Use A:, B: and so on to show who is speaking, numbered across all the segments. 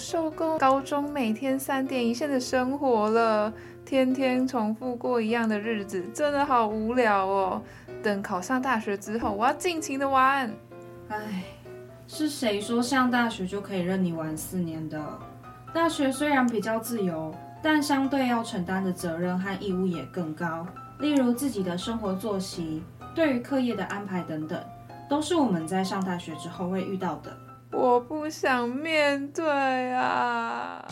A: 受够高中每天三点一线的生活了，天天重复过一样的日子，真的好无聊哦。等考上大学之后，我要尽情的玩。
B: 唉，是谁说上大学就可以任你玩四年的？大学虽然比较自由，但相对要承担的责任和义务也更高。例如自己的生活作息、对于课业的安排等等，都是我们在上大学之后会遇到的。
A: 我不想面对啊！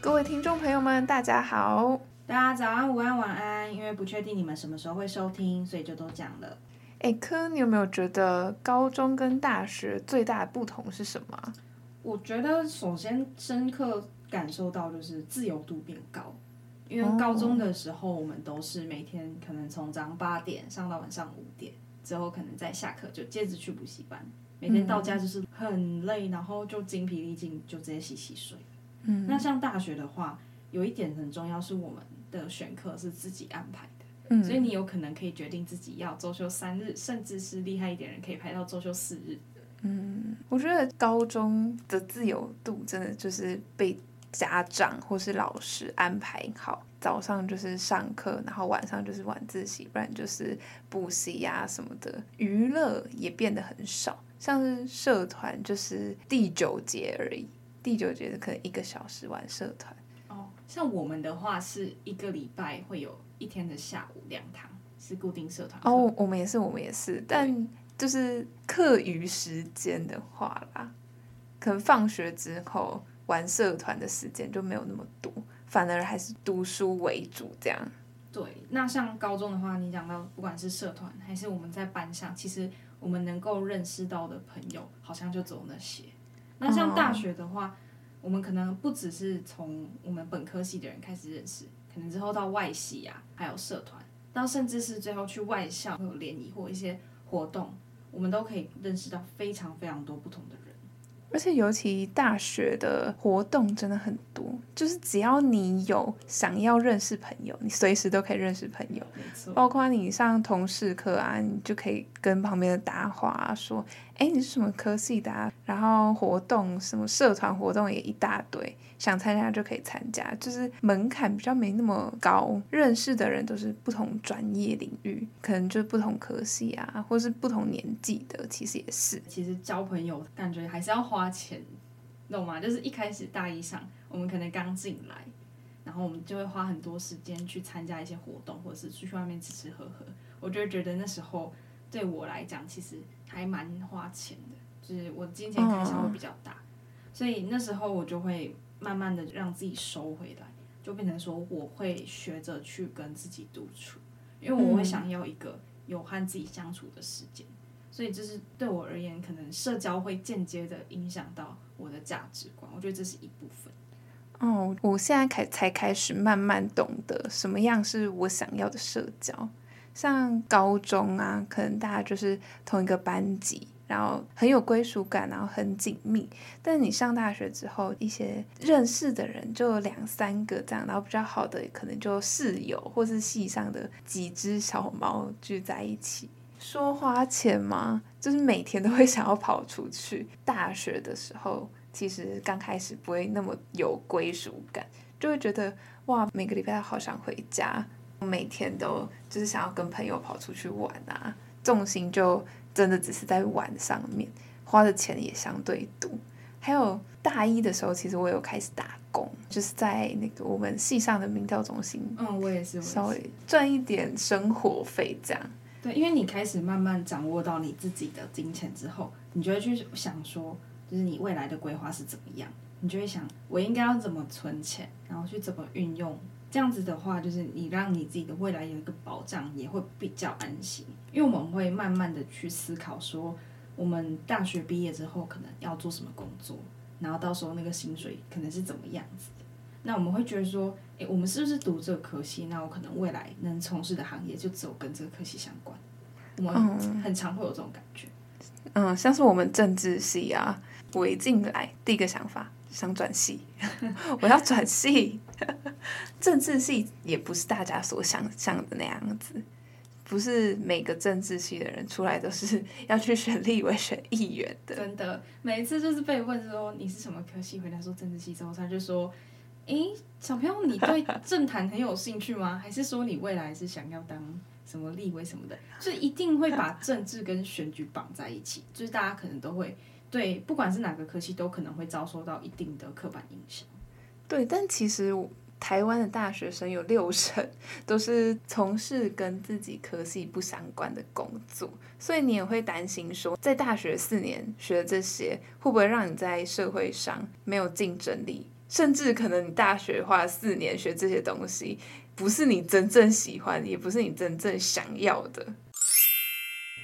A: 各位听众朋友们，大家好！
B: 大家早安、午安、晚安。因为不确定你们什么时候会收听，所以就都讲了。
A: 哎，科，你有没有觉得高中跟大学最大的不同是什么？
B: 我觉得首先深刻感受到就是自由度变高，因为高中的时候我们都是每天可能从早上八点上到晚上五点，之后可能再下课就接着去补习班，每天到家就是很累，然后就精疲力尽，就直接洗洗睡。嗯，那像大学的话，有一点很重要是我们的选课是自己安排的，嗯，所以你有可能可以决定自己要周休三日，甚至是厉害一点人可以排到周休四日。
A: 嗯，我觉得高中的自由度真的就是被家长或是老师安排好，早上就是上课，然后晚上就是晚自习，不然就是补习呀什么的，娱乐也变得很少，像是社团就是第九节而已，第九节的可能一个小时玩社团。
B: 哦，像我们的话是一个礼拜会有一天的下午两堂是固定社团。
A: 哦，我们也是，我们也是，但。就是课余时间的话啦，可能放学之后玩社团的时间就没有那么多，反而还是读书为主这样。
B: 对，那像高中的话，你讲到不管是社团还是我们在班上，其实我们能够认识到的朋友好像就只有那些。那像大学的话，我们可能不只是从我们本科系的人开始认识，可能之后到外系呀、啊，还有社团，到甚至是最后去外校会有联谊或一些活动。我们都可以认识到非常非常多不同的人，
A: 而且尤其大学的活动真的很多，就是只要你有想要认识朋友，你随时都可以认识朋友。包括你上同事课啊，你就可以跟旁边的搭话啊，说。哎，你是什么科系的啊？然后活动什么社团活动也一大堆，想参加就可以参加，就是门槛比较没那么高。认识的人都是不同专业领域，可能就是不同科系啊，或是不同年纪的，其实也是。
B: 其实交朋友感觉还是要花钱，懂吗？就是一开始大一上，我们可能刚进来，然后我们就会花很多时间去参加一些活动，或者是出去外面吃吃喝喝。我就觉得那时候对我来讲，其实。还蛮花钱的，就是我金钱开销会比较大，嗯，所以那时候我就会慢慢的让自己收回来，就变成说我会学着去跟自己独处，因为我会想要一个有和自己相处的时间，所以这是对我而言，可能社交会间接的影响到我的价值观，我觉得这是一部分。
A: 哦，我现在开才开始慢慢懂得什么样是我想要的社交。像高中啊，可能大家就是同一个班级，然后很有归属感，然后很紧密。但你上大学之后，一些认识的人就有两三个这样，然后比较好的可能就室友，或是系上的几只小猫聚在一起。说花钱吗？就是每天都会想要跑出去。大学的时候，其实刚开始不会那么有归属感，就会觉得哇，每个礼拜好想回家。每天都就是想要跟朋友跑出去玩啊，重心就真的只是在玩上面，花的钱也相对多。还有大一的时候，其实我有开始打工，就是在那个我们系上的民调中心，
B: 嗯，我也是，
A: 稍微赚一点生活费这样。
B: 对，因为你开始慢慢掌握到你自己的金钱之后，你就会去想说，就是你未来的规划是怎么样。你就会想，我应该要怎么存钱，然后去怎么运用。这样子的话，就是你让你自己的未来有一个保障，也会比较安心。因为我们会慢慢的去思考，说我们大学毕业之后可能要做什么工作，然后到时候那个薪水可能是怎么样子的。那我们会觉得说，诶，我们是不是读这个科系？那我可能未来能从事的行业就只有跟这个科系相关。我们很常会有这种感觉。
A: 嗯，像是我们政治系啊，我一进来第一个想法想转系，我要转系。政治系也不是大家所想象的那样子，不是每个政治系的人出来都是要去选立委、选议员的。
B: 真的，每一次就是被问说你是什么科系，回答说政治系之后，他就说：“诶，小朋友，你对政坛很有兴趣吗？还是说你未来是想要当？”什么立委什么的，就一定会把政治跟选举绑在一起，就是大家可能都会对，不管是哪个科系，都可能会遭受到一定的刻板印象。
A: 对，但其实台湾的大学生有六成都是从事跟自己科系不相关的工作，所以你也会担心说，在大学四年学这些，会不会让你在社会上没有竞争力？甚至可能你大学花四年学这些东西，不是你真正喜欢，也不是你真正想要的。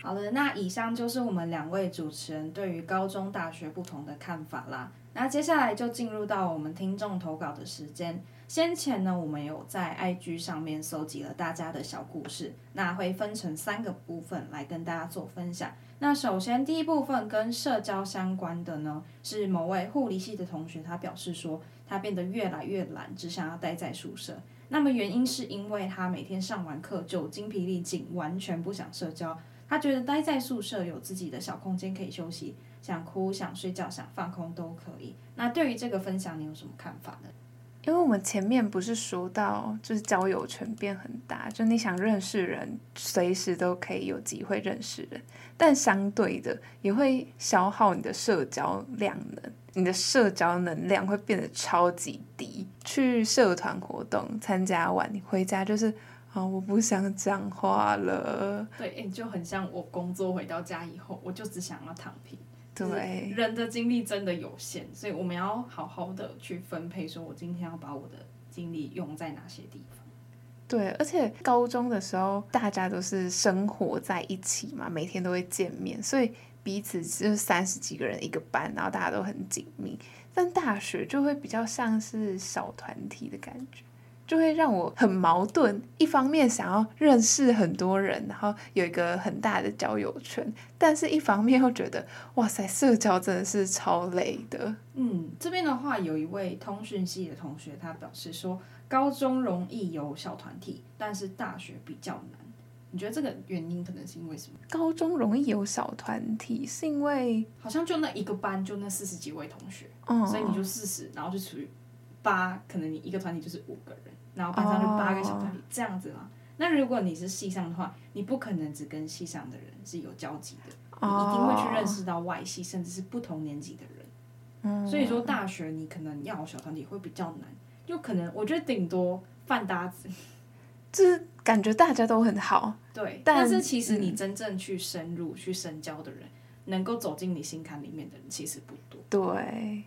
B: 好的，那以上就是我们两位主持人对于高中、大学不同的看法啦。那接下来就进入到我们听众投稿的时间。先前呢，我们有在 IG 上面搜集了大家的小故事，那会分成三个部分来跟大家做分享。那首先第一部分跟社交相关的呢，是某位护理系的同学，他表示说。他变得越来越懒，只想要待在宿舍。那么原因是因为他每天上完课就精疲力尽，完全不想社交。他觉得待在宿舍有自己的小空间可以休息，想哭、想睡觉、想放空都可以。那对于这个分享，你有什么看法呢？
A: 因为我们前面不是说到，就是交友圈变很大，就你想认识人，随时都可以有机会认识人，但相对的也会消耗你的社交量能。你的社交能量会变得超级低。去社团活动参加完，你回家就是啊、哦，我不想讲话了。
B: 对，诶，就很像我工作回到家以后，我就只想要躺平。
A: 对，
B: 人的精力真的有限，所以我们要好好的去分配，说我今天要把我的精力用在哪些地方。
A: 对，而且高中的时候大家都是生活在一起嘛，每天都会见面，所以。彼此就是三十几个人一个班，然后大家都很紧密。但大学就会比较像是小团体的感觉，就会让我很矛盾。一方面想要认识很多人，然后有一个很大的交友圈，但是一方面又觉得哇塞，社交真的是超累的。
B: 嗯，这边的话有一位通讯系的同学，他表示说，高中容易有小团体，但是大学比较难。你觉得这个原因可能是因为什么？
A: 高中容易有小团体，是因为
B: 好像就那一个班就那四十几位同学，
A: 嗯、
B: 所以你就四十，然后就除以八，可能你一个团体就是五个人，然后班上就八个小团体、哦、这样子嘛。那如果你是系上的话，你不可能只跟系上的人是有交集的，你一定会去认识到外系，甚至是不同年级的人。
A: 嗯、
B: 所以说大学你可能要小团体会比较难，就可能我觉得顶多饭搭子。
A: 就是感觉大家都很好，
B: 对，但，但是其实你真正去深入、嗯、去深交的人，能够走进你心坎里面的人其实不多。
A: 对，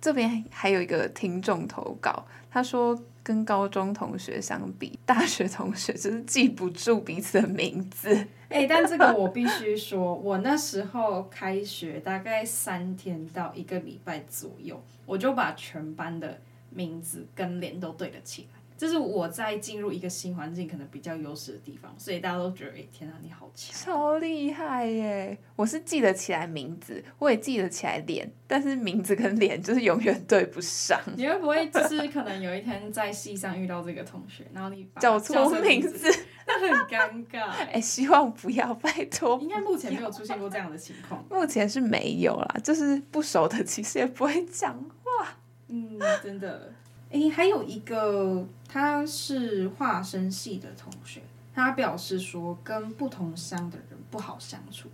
A: 这边还有一个听众投稿，他说跟高中同学相比，大学同学就是记不住彼此的名字。
B: 哎、但这个我必须说，我那时候开学大概三天到一个礼拜左右，我就把全班的名字跟脸都对得起来。这是我在进入一个新环境可能比较优势的地方，所以大家都觉得，哎，天啊，你好强，
A: 超厉害耶！我是记得起来名字，我也记得起来脸，但是名字跟脸就是永远对不上。
B: 你会不会就是可能有一天在戏上遇到这个同学，然后你
A: 叫错名字，
B: 那很尴尬。
A: 哎，希望不要，拜托。
B: 应该目前没有出现过这样的情况。
A: 目前是没有啦，就是不熟的其实也不会讲话。
B: 嗯，真的。诶，还有一个，他是化生系的同学，他表示说跟不同乡的人不好相处。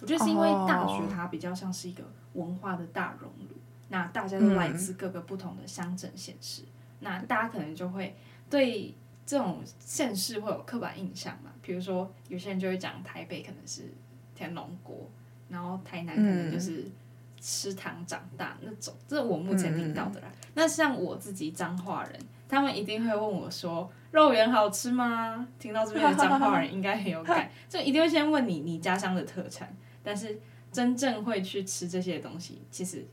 B: 我觉得是因为大学它比较像是一个文化的大熔炉，那大家都来自各个不同的乡镇县市，那大家可能就会对这种县市会有刻板印象嘛。比如说，有些人就会讲台北可能是天龙国，然后台南可能就是吃糖长大那种，这是我目前听到的啦。嗯、那像我自己彰化人，他们一定会问我说：“肉圆好吃吗？”听到这边的彰化人应该很有感，就一定会先问你你家乡的特产。但是真正会去吃这些东西，其实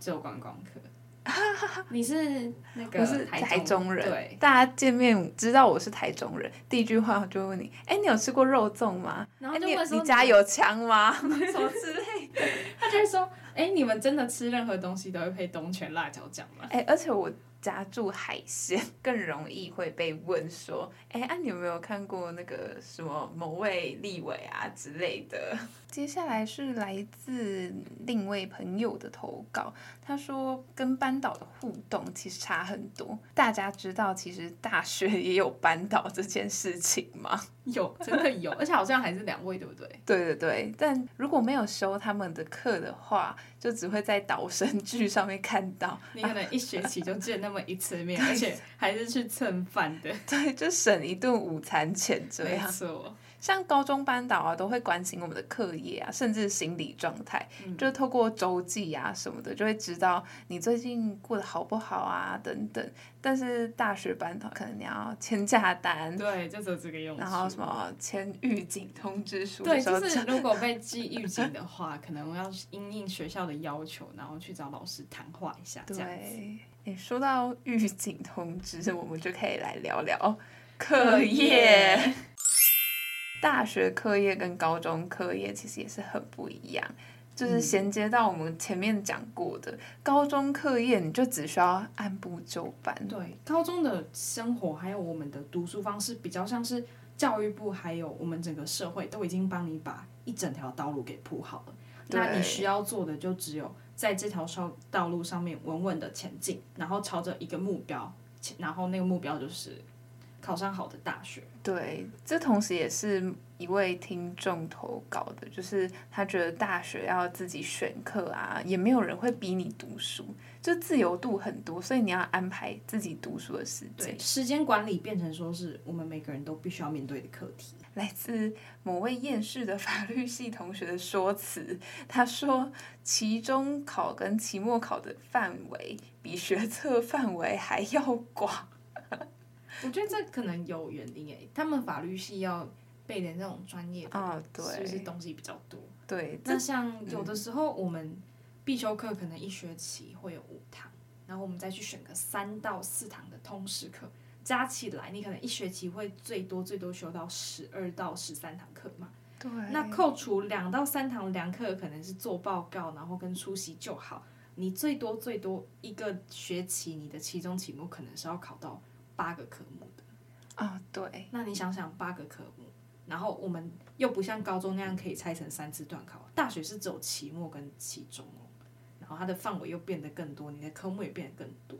B: 只有观光客。你是那个？我是
A: 台中人。
B: 对，
A: 大家见面知道我是台中人，第一句话就会问你：哎、欸，你有吃过肉粽吗？
B: 然后就问说：
A: 你家有枪吗？
B: 什么之类的。他就会说：哎、你们真的吃任何东西都会配东泉辣椒酱吗？
A: 哎、而且我。家住海鲜，更容易会被问说：“哎，啊，你有没有看过那个什么某位立委啊之类的？”接下来是来自另一位朋友的投稿，他说：“跟班导的互动其实差很多。大家知道，其实大学也有班导这件事情吗？”
B: 有，真的有，而且好像还是两位，对不对？
A: 对对对，但如果没有修他们的课的话，就只会在导生剧上面看到。
B: 你可能一学期就见那么一次面，而且还是去蹭饭的。
A: 对，就省一顿午餐钱这样。
B: 没错。
A: 像高中班导啊，都会关心我们的课业啊，甚至心理状态，嗯、就透过周记啊什么的，就会知道你最近过得好不好啊等等。但是大学班导可能你要签假单，
B: 对，就只有这个用。
A: 然后什么签预警通知书，
B: 对，就是如果被记预警的话，可能要因应学校的要求，然后去找老师谈话一下。这样子。
A: 对，诶，说到预警通知，我们就可以来聊聊课业。大学课业跟高中课业其实也是很不一样，就是衔接到我们前面讲过的，嗯、高中课业你就只需要按部就班。
B: 对，高中的生活还有我们的读书方式比较像是教育部还有我们整个社会都已经帮你把一整条道路给铺好了，那你需要做的就只有在这条上道路上面稳稳的前进，然后朝着一个目标，然后那个目标就是。考上好的大学，
A: 对，这同时也是一位听众投稿的，就是他觉得大学要自己选课啊，也没有人会逼你读书，就自由度很多，所以你要安排自己读书的时间。
B: 时间管理变成说是我们每个人都必须要面对的课题。
A: 来自某位厌世的法律系同学的说辞，他说期中考跟期末考的范围比学测范围还要广。
B: 我觉得这可能有原因诶，他们法律系要背的那种专业
A: 啊，对，
B: 是不是东西比较多？
A: 对，
B: 那像有的时候我们必修课可能一学期会有五堂，然后我们再去选个三到四堂的通识课，加起来你可能一学期会最多最多修到十二到十三堂课嘛。
A: 对，
B: 那扣除两到三堂凉课，可能是做报告，然后跟出席就好，你最多最多一个学期你的期中、期末可能是要考到。八个科目的
A: 啊，oh, 对。
B: 那你想想，八个科目，然后我们又不像高中那样可以拆成三次段考，大学是只有期末跟期中哦，然后它的范围又变得更多，你的科目也变得更多。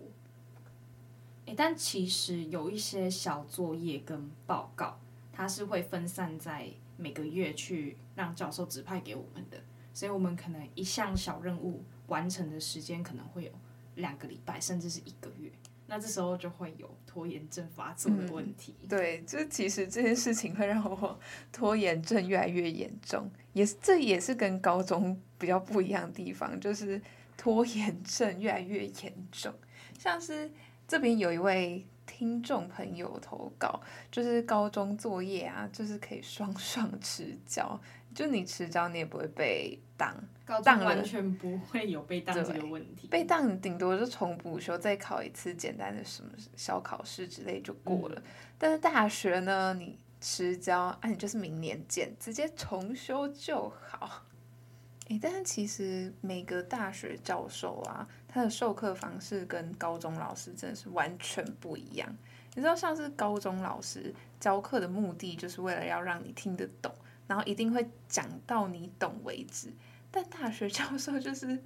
B: 诶，但其实有一些小作业跟报告，它是会分散在每个月去让教授指派给我们的，所以我们可能一项小任务完成的时间可能会有两个礼拜，甚至是一个月。那这时候就会有拖延症发作的问题。
A: 嗯、对，就其实这件事情会让我 拖延症越来越严重，也是这也是跟高中比较不一样的地方，就是拖延症越来越严重。像是这边有一位听众朋友投稿，就是高中作业啊，就是可以双 双迟交。就你迟交，你也不会被当，
B: 当完全不会有被当这个问题。
A: 被当顶多就重补修，再考一次简单的什么小考试之类就过了。嗯、但是大学呢，你迟交，啊，你就是明年见，直接重修就好。诶，但是其实每个大学教授啊，他的授课方式跟高中老师真的是完全不一样。你知道，像是高中老师教课的目的，就是为了要让你听得懂。然后一定会讲到你懂为止，但大学教授就是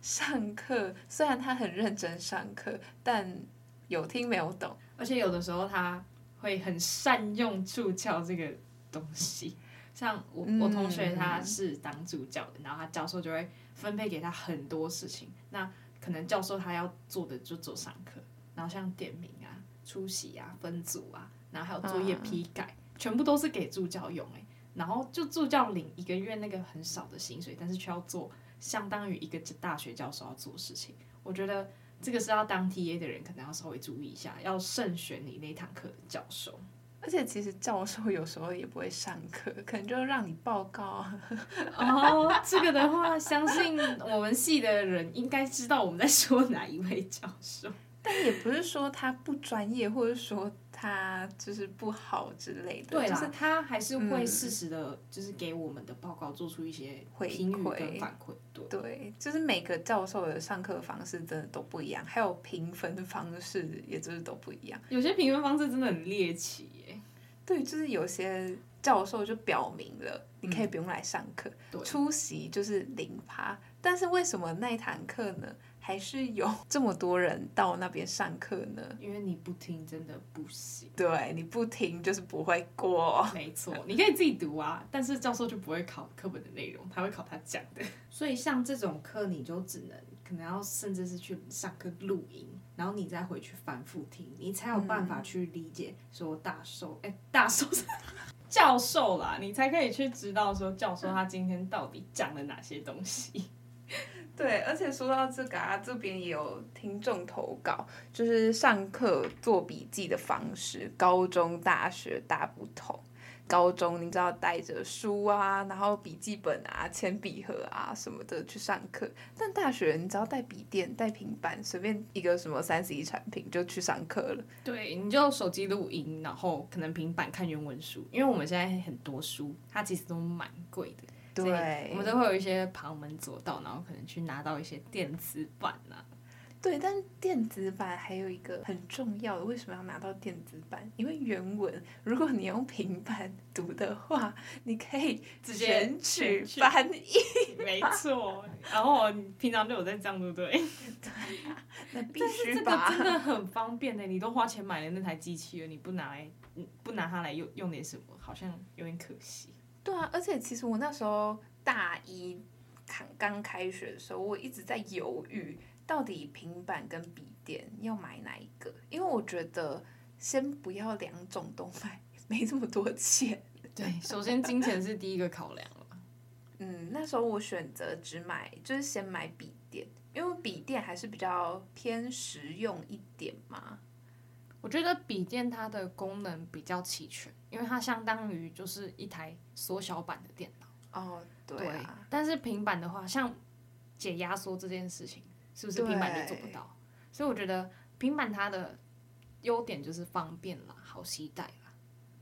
A: 上课，虽然他很认真上课，但有听没有懂，
B: 而且有的时候他会很善用助教这个东西。像我我同学他是当助教的，嗯、然后他教授就会分配给他很多事情，那可能教授他要做的就做上课，然后像点名啊、出席啊、分组啊，然后还有作业批改，啊、全部都是给助教用诶。然后就助教领一个月那个很少的薪水，但是却要做相当于一个大学教授要做的事情。我觉得这个是要当 TA 的人可能要稍微注意一下，要慎选你那堂课的教授。
A: 而且其实教授有时候也不会上课，可能就让你报告。
B: 哦，这个的话，相信我们系的人应该知道我们在说哪一位教授。
A: 但也不是说他不专业，或者说他就是不好之类的。
B: 对啦，
A: 就是
B: 他还是会适时的，就是给我们的报告做出一些评语跟反馈。对，
A: 对，就是每个教授的上课方式真的都不一样，还有评分方式也就是都不一样。
B: 有些评分方式真的很猎奇
A: 耶。对，就是有些教授就表明了，你可以不用来上课，嗯、出席就是零趴。但是为什么那一堂课呢，还是有 这么多人到那边上课呢？
B: 因为你不听真的不行。
A: 对，你不听就是不会过。
B: 没错，你可以自己读啊，但是教授就不会考课本的内容，他会考他讲的。所以像这种课，你就只能可能要甚至是去上课录音。然后你再回去反复听，你才有办法去理解说大授，哎、嗯，大授是 教授啦，你才可以去知道说教授他今天到底讲了哪些东西。
A: 对，而且说到这个啊，这边也有听众投稿，就是上课做笔记的方式，高中、大学大不同。高中你知道带着书啊，然后笔记本啊、铅笔盒啊什么的去上课，但大学你只要带笔电、带平板，随便一个什么三 C 产品就去上课了。
B: 对，你就手机录音，然后可能平板看原文书，因为我们现在很多书它其实都蛮贵的，
A: 对，
B: 我们都会有一些旁门左道，然后可能去拿到一些电子版啊。
A: 对，但电子版还有一个很重要的，为什么要拿到电子版？因为原文，如果你用平板读的话，你可以直接全取翻译。
B: 没错，然后你平常就有在这样，对不 对？
A: 对呀，那必须吧。
B: 这个真的很方便的，你都花钱买了那台机器了，你不拿来，不拿它来用用点什么，好像有点可惜。
A: 对啊，而且其实我那时候大一刚刚开学的时候，我一直在犹豫。到底平板跟笔电要买哪一个？因为我觉得先不要两种都买，没这么多钱。
B: 对，首先金钱是第一个考量了。
A: 嗯，那时候我选择只买，就是先买笔电，因为笔电还是比较偏实用一点嘛。
B: 我觉得笔电它的功能比较齐全，因为它相当于就是一台缩小版的电脑。
A: 哦，对啊。
B: 对，但是平板的话，像解压缩这件事情。是不是平板就做不到？所以我觉得平板它的优点就是方便啦，好携带啦。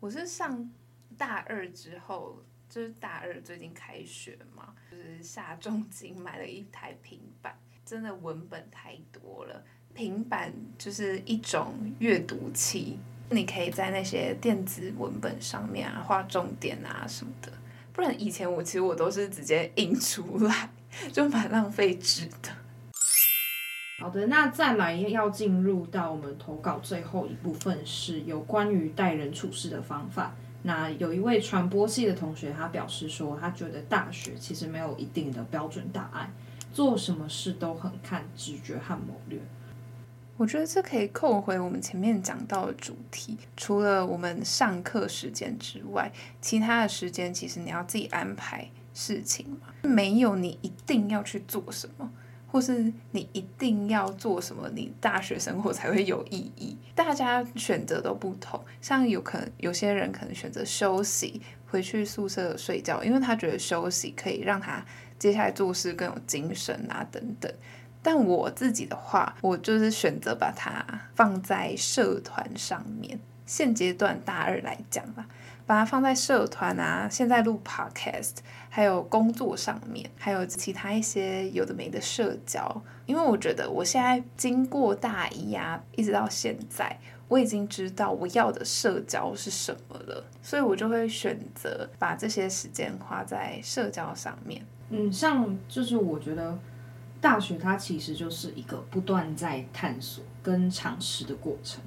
A: 我是上大二之后，就是大二最近开学嘛，就是下重金买了一台平板，真的文本太多了。平板就是一种阅读器，你可以在那些电子文本上面啊画重点啊什么的。不然以前我其实我都是直接印出来，就蛮浪费纸的。
B: 好的，那再来要进入到我们投稿最后一部分，是有关于待人处事的方法。那有一位传播系的同学，他表示说，他觉得大学其实没有一定的标准答案，做什么事都很看直觉和谋略。
A: 我觉得这可以扣回我们前面讲到的主题，除了我们上课时间之外，其他的时间其实你要自己安排事情嘛，没有你一定要去做什么。或是你一定要做什么，你大学生活才会有意义。大家选择都不同，像有可能有些人可能选择休息，回去宿舍睡觉，因为他觉得休息可以让他接下来做事更有精神啊等等。但我自己的话，我就是选择把它放在社团上面。现阶段大二来讲吧。把它放在社团啊，现在录 podcast，还有工作上面，还有其他一些有的没的社交。因为我觉得我现在经过大一啊，一直到现在，我已经知道我要的社交是什么了，所以我就会选择把这些时间花在社交上面。
B: 嗯，像就是我觉得大学它其实就是一个不断在探索跟尝试的过程。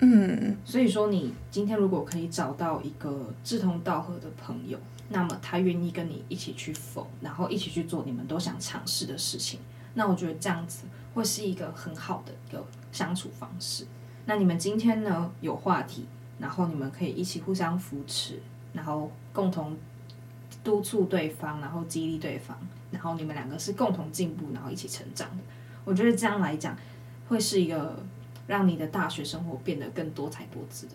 A: 嗯，
B: 所以说你今天如果可以找到一个志同道合的朋友，那么他愿意跟你一起去疯，然后一起去做你们都想尝试的事情，那我觉得这样子会是一个很好的一个相处方式。那你们今天呢，有话题，然后你们可以一起互相扶持，然后共同督促对方，然后激励对方，然后你们两个是共同进步，然后一起成长的。我觉得这样来讲，会是一个让你的大学生活变得更多彩多姿的。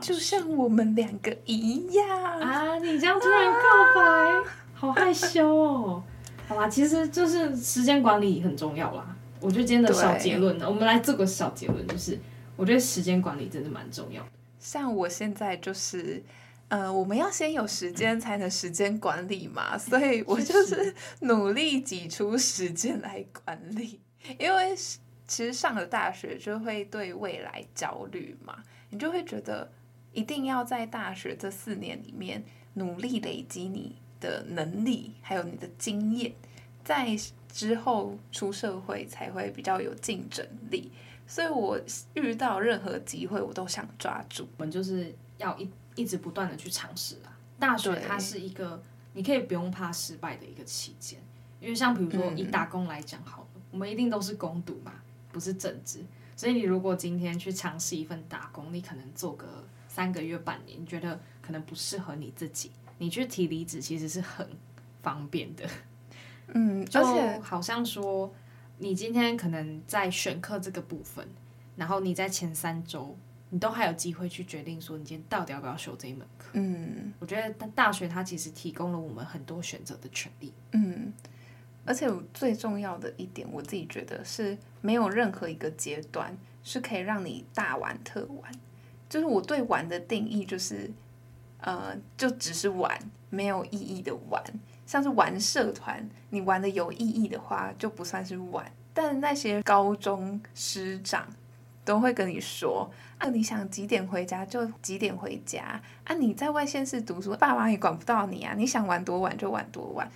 A: 就像我们两个一样
B: 啊！你这样突然告白，啊、好害羞哦。好吧，其实就是时间管理很重要啦。我觉得今天的小结论呢，我们来做个小结论，就是我觉得时间管理真的蛮重要的。
A: 像我现在就是。呃，我们要先有时间才能时间管理嘛，所以我就是 努力挤出时间来管理。因为其实上了大学就会对未来焦虑嘛，你就会觉得一定要在大学这四年里面努力累积你的能力，还有你的经验，在之后出社会才会比较有竞争力。所以我遇到任何机会，我都想抓住。
B: 我们就是要一。一直不断的去尝试啊，大学它是一个你可以不用怕失败的一个期间，因为像比如说以打工来讲好了，嗯，我们一定都是工读嘛，不是正职，所以你如果今天去尝试一份打工，你可能做个三个月半年，你觉得可能不适合你自己，你去提离职其实是很方便的，
A: 嗯，
B: 而且好像说你今天可能在选课这个部分，然后你在前三周。你都还有机会去决定说，你今天到底要不要修这一门课。
A: 嗯，
B: 我觉得大学它其实提供了我们很多选择的权利。
A: 嗯，而且最重要的一点，我自己觉得是没有任何一个阶段是可以让你大玩特玩。就是我对玩的定义就是，呃，就只是玩，没有意义的玩。像是玩社团，你玩的有意义的话，就不算是玩。但那些高中师长。都会跟你说，啊，你想几点回家就几点回家啊！你在外县市读书，爸妈也管不到你啊！你想玩多晚就玩多晚。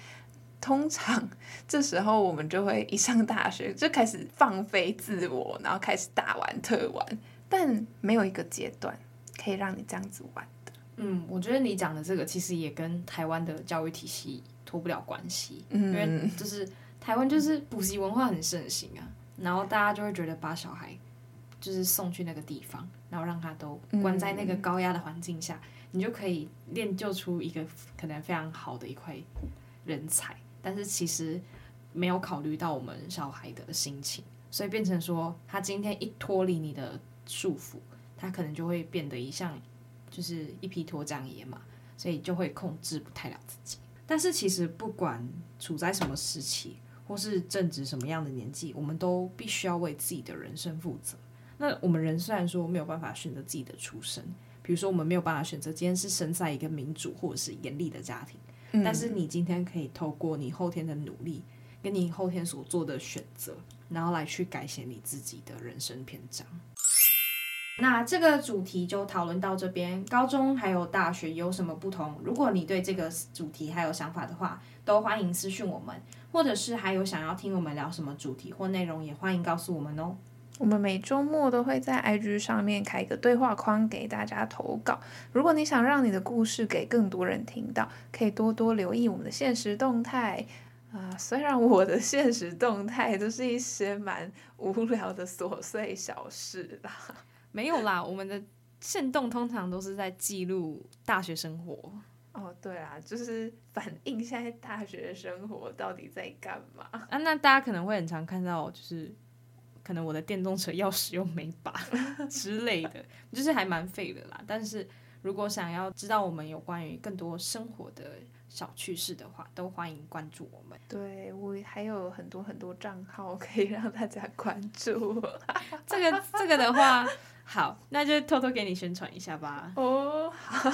A: 通常这时候我们就会一上大学就开始放飞自我，然后开始大玩特玩，但没有一个阶段可以让你这样子玩的。
B: 嗯，我觉得你讲的这个其实也跟台湾的教育体系脱不了关系，
A: 嗯，
B: 因为就是台湾就是补习文化很盛行啊，然后大家就会觉得把小孩。就是送去那个地方，然后让他都关在那个高压的环境下，嗯，你就可以练就出一个可能非常好的一块人才。但是其实没有考虑到我们小孩的心情，所以变成说，他今天一脱离你的束缚，他可能就会变得一像就是一匹脱缰野马，所以就会控制不太了自己。但是其实不管处在什么时期，或是正值什么样的年纪，我们都必须要为自己的人生负责。那我们人虽然说没有办法选择自己的出身，比如说我们没有办法选择今天是生在一个民主或者是严厉的家庭，嗯，但是你今天可以透过你后天的努力，跟你后天所做的选择，然后来去改写你自己的人生篇章。那这个主题就讨论到这边，高中还有大学有什么不同？如果你对这个主题还有想法的话，都欢迎私讯我们，或者是还有想要听我们聊什么主题或内容，也欢迎告诉我们哦。
A: 我们每周末都会在 IG 上面开一个对话框给大家投稿。如果你想让你的故事给更多人听到，可以多多留意我们的现实动态啊。虽然我的现实动态都是一些蛮无聊的琐碎小事啦，
B: 没有啦，我们的现动通常都是在记录大学生活。
A: 哦，对啊，就是反映现在大学生活到底在干嘛
B: 啊？那大家可能会很常看到，就是。可能我的电动车钥匙又没拔 之类的，就是还蛮废的啦。但是如果想要知道我们有关于更多生活的小趣事的话，都欢迎关注我们。
A: 对，我还有很多很多账号可以让大家关注。
B: 这个这个的话，好，那就偷偷给你宣传一下吧。
A: 哦，好，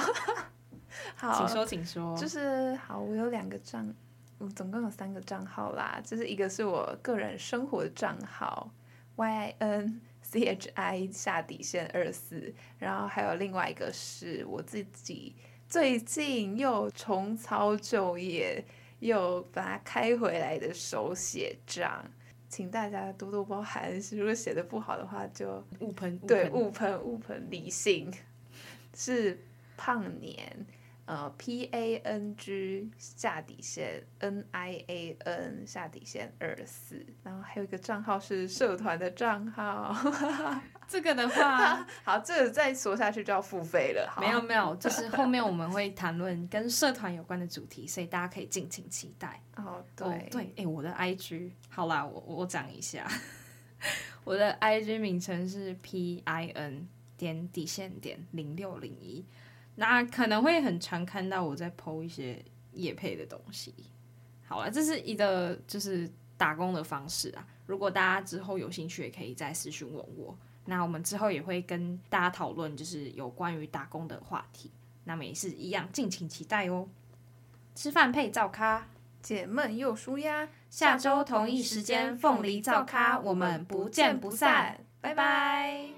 A: 好，
B: 请说，请说。
A: 就是好，我有两个账，我总共有三个账号啦。就是一个是我个人生活的账号。Y I N C H I 下底线二四，然后还有另外一个是我自己最近又重操旧业，又把它开回来的手写账，请大家多多包涵。如果写的不好的话就，就
B: 误喷。
A: 对，误喷误喷，理性是胖年呃，P A N G 下底线 N I A N 下底线二四，然后还有一个账号是社团的账号。
B: 这个的话，
A: 好，这个再说下去就要付费了。
B: 没有没有，就是后面我们会谈论跟社团有关的主题，所以大家可以敬请期待。
A: 哦，对、
B: 哦、对，哎，我的 IG 好啦，我我讲一下，我的 IG 名称是 P I N 点底线点零六零一。那可能会很常看到我在 po 一些叶配的东西。好了，这是一个就是打工的方式啊。如果大家之后有兴趣，也可以再私讯问我。那我们之后也会跟大家讨论，就是有关于打工的话题。那么也是一样，敬请期待哦。吃饭配灶咖，
A: 解闷又舒压。
B: 下周同一时间，凤梨灶咖，我们不见不散。拜拜。